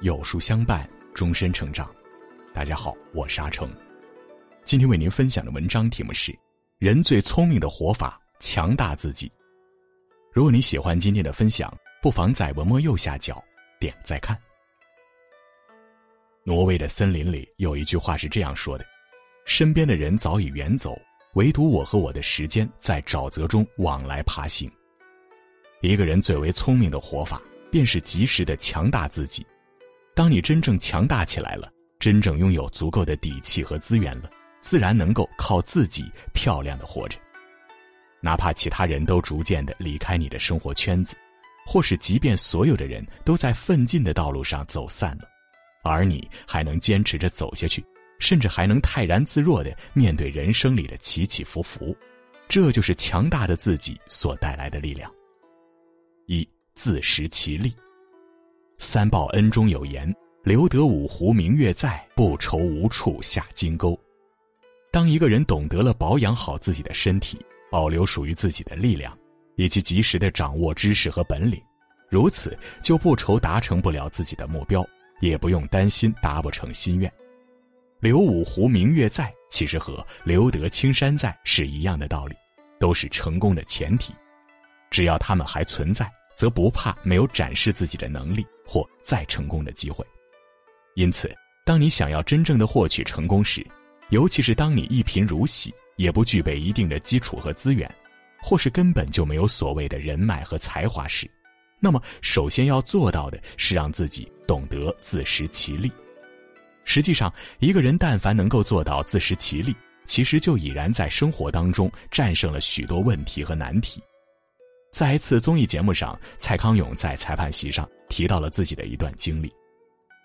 有书相伴，终身成长。大家好，我是阿成。今天为您分享的文章题目是：人最聪明的活法，强大自己。如果你喜欢今天的分享，不妨在文末右下角点再看。挪威的森林里有一句话是这样说的：“身边的人早已远走，唯独我和我的时间在沼泽中往来爬行。”一个人最为聪明的活法，便是及时的强大自己。当你真正强大起来了，真正拥有足够的底气和资源了，自然能够靠自己漂亮的活着。哪怕其他人都逐渐的离开你的生活圈子，或是即便所有的人都在奋进的道路上走散了，而你还能坚持着走下去，甚至还能泰然自若的面对人生里的起起伏伏，这就是强大的自己所带来的力量。一自食其力。三报恩中有言：“留得五湖明月在，不愁无处下金钩。”当一个人懂得了保养好自己的身体，保留属于自己的力量，以及及时的掌握知识和本领，如此就不愁达成不了自己的目标，也不用担心达不成心愿。留五湖明月在，其实和留得青山在是一样的道理，都是成功的前提。只要他们还存在。则不怕没有展示自己的能力或再成功的机会，因此，当你想要真正的获取成功时，尤其是当你一贫如洗，也不具备一定的基础和资源，或是根本就没有所谓的人脉和才华时，那么首先要做到的是让自己懂得自食其力。实际上，一个人但凡能够做到自食其力，其实就已然在生活当中战胜了许多问题和难题。在一次综艺节目上，蔡康永在裁判席上提到了自己的一段经历，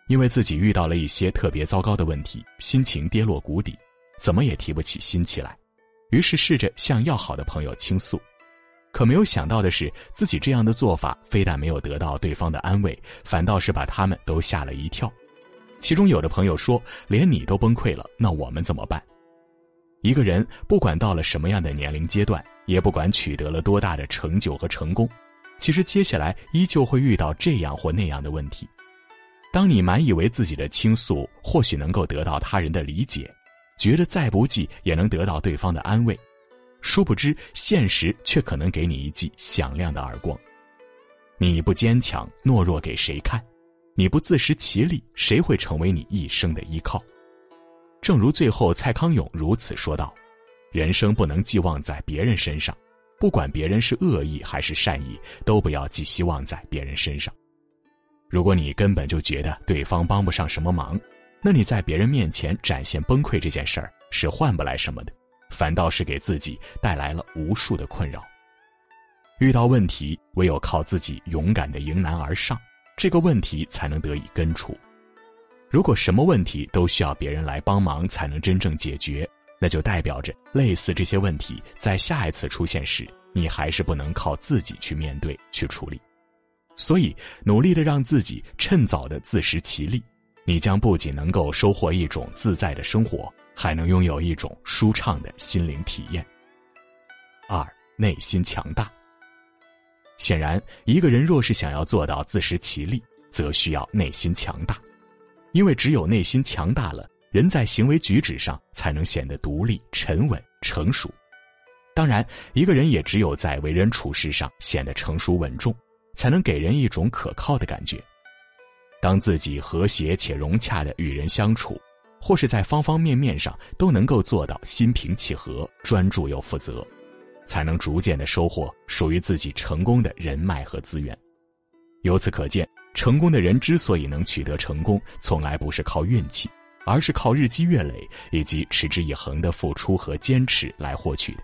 因为自己遇到了一些特别糟糕的问题，心情跌落谷底，怎么也提不起心气来，于是试着向要好的朋友倾诉，可没有想到的是，自己这样的做法非但没有得到对方的安慰，反倒是把他们都吓了一跳。其中有的朋友说：“连你都崩溃了，那我们怎么办？”一个人不管到了什么样的年龄阶段，也不管取得了多大的成就和成功，其实接下来依旧会遇到这样或那样的问题。当你满以为自己的倾诉或许能够得到他人的理解，觉得再不济也能得到对方的安慰，殊不知现实却可能给你一记响亮的耳光。你不坚强懦弱给谁看？你不自食其力，谁会成为你一生的依靠？正如最后蔡康永如此说道：“人生不能寄望在别人身上，不管别人是恶意还是善意，都不要寄希望在别人身上。如果你根本就觉得对方帮不上什么忙，那你在别人面前展现崩溃这件事儿是换不来什么的，反倒是给自己带来了无数的困扰。遇到问题，唯有靠自己勇敢的迎难而上，这个问题才能得以根除。”如果什么问题都需要别人来帮忙才能真正解决，那就代表着类似这些问题在下一次出现时，你还是不能靠自己去面对、去处理。所以，努力的让自己趁早的自食其力，你将不仅能够收获一种自在的生活，还能拥有一种舒畅的心灵体验。二、内心强大。显然，一个人若是想要做到自食其力，则需要内心强大。因为只有内心强大了，人在行为举止上才能显得独立、沉稳、成熟。当然，一个人也只有在为人处事上显得成熟稳重，才能给人一种可靠的感觉。当自己和谐且融洽的与人相处，或是在方方面面上都能够做到心平气和、专注又负责，才能逐渐的收获属于自己成功的人脉和资源。由此可见。成功的人之所以能取得成功，从来不是靠运气，而是靠日积月累以及持之以恒的付出和坚持来获取的。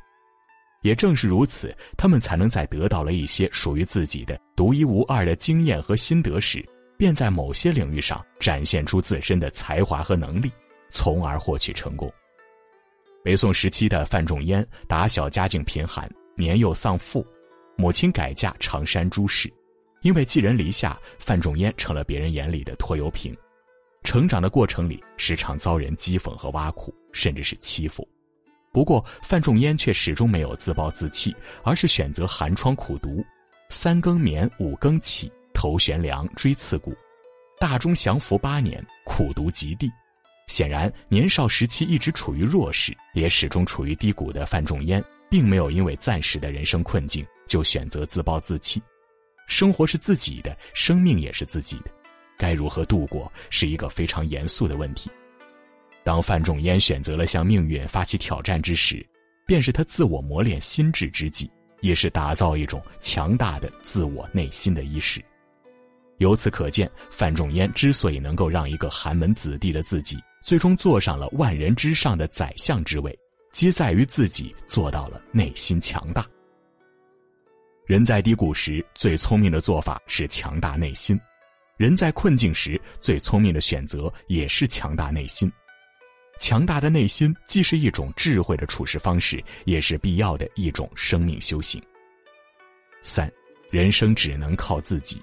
也正是如此，他们才能在得到了一些属于自己的独一无二的经验和心得时，便在某些领域上展现出自身的才华和能力，从而获取成功。北宋时期的范仲淹，打小家境贫寒，年幼丧父，母亲改嫁常山朱氏。因为寄人篱下，范仲淹成了别人眼里的拖油瓶。成长的过程里，时常遭人讥讽和挖苦，甚至是欺负。不过，范仲淹却始终没有自暴自弃，而是选择寒窗苦读，三更眠，五更起，头悬梁，锥刺股。大中祥符八年，苦读极地。显然，年少时期一直处于弱势，也始终处于低谷的范仲淹，并没有因为暂时的人生困境就选择自暴自弃。生活是自己的，生命也是自己的，该如何度过是一个非常严肃的问题。当范仲淹选择了向命运发起挑战之时，便是他自我磨练心智之际，也是打造一种强大的自我内心的伊始。由此可见，范仲淹之所以能够让一个寒门子弟的自己。最终坐上了万人之上的宰相之位，皆在于自己做到了内心强大。人在低谷时最聪明的做法是强大内心，人在困境时最聪明的选择也是强大内心。强大的内心既是一种智慧的处事方式，也是必要的一种生命修行。三，人生只能靠自己。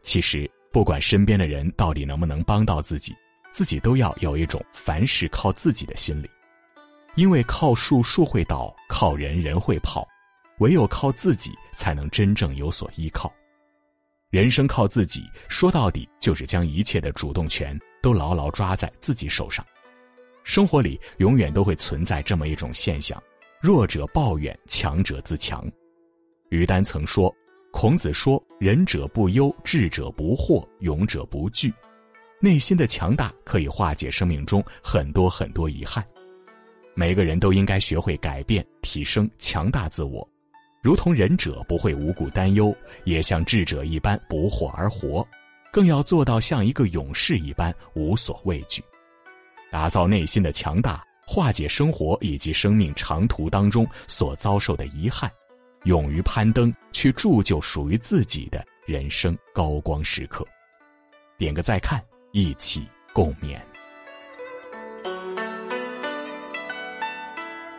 其实，不管身边的人到底能不能帮到自己。自己都要有一种凡事靠自己的心理，因为靠树树会倒，靠人人会跑，唯有靠自己才能真正有所依靠。人生靠自己，说到底就是将一切的主动权都牢牢抓在自己手上。生活里永远都会存在这么一种现象：弱者抱怨，强者自强。于丹曾说：“孔子说，仁者不忧，智者不惑，勇者不惧。”内心的强大可以化解生命中很多很多遗憾，每个人都应该学会改变、提升、强大自我，如同仁者不会无故担忧，也像智者一般不惑而活，更要做到像一个勇士一般无所畏惧，打造内心的强大，化解生活以及生命长途当中所遭受的遗憾，勇于攀登，去铸就属于自己的人生高光时刻。点个再看。一起共勉。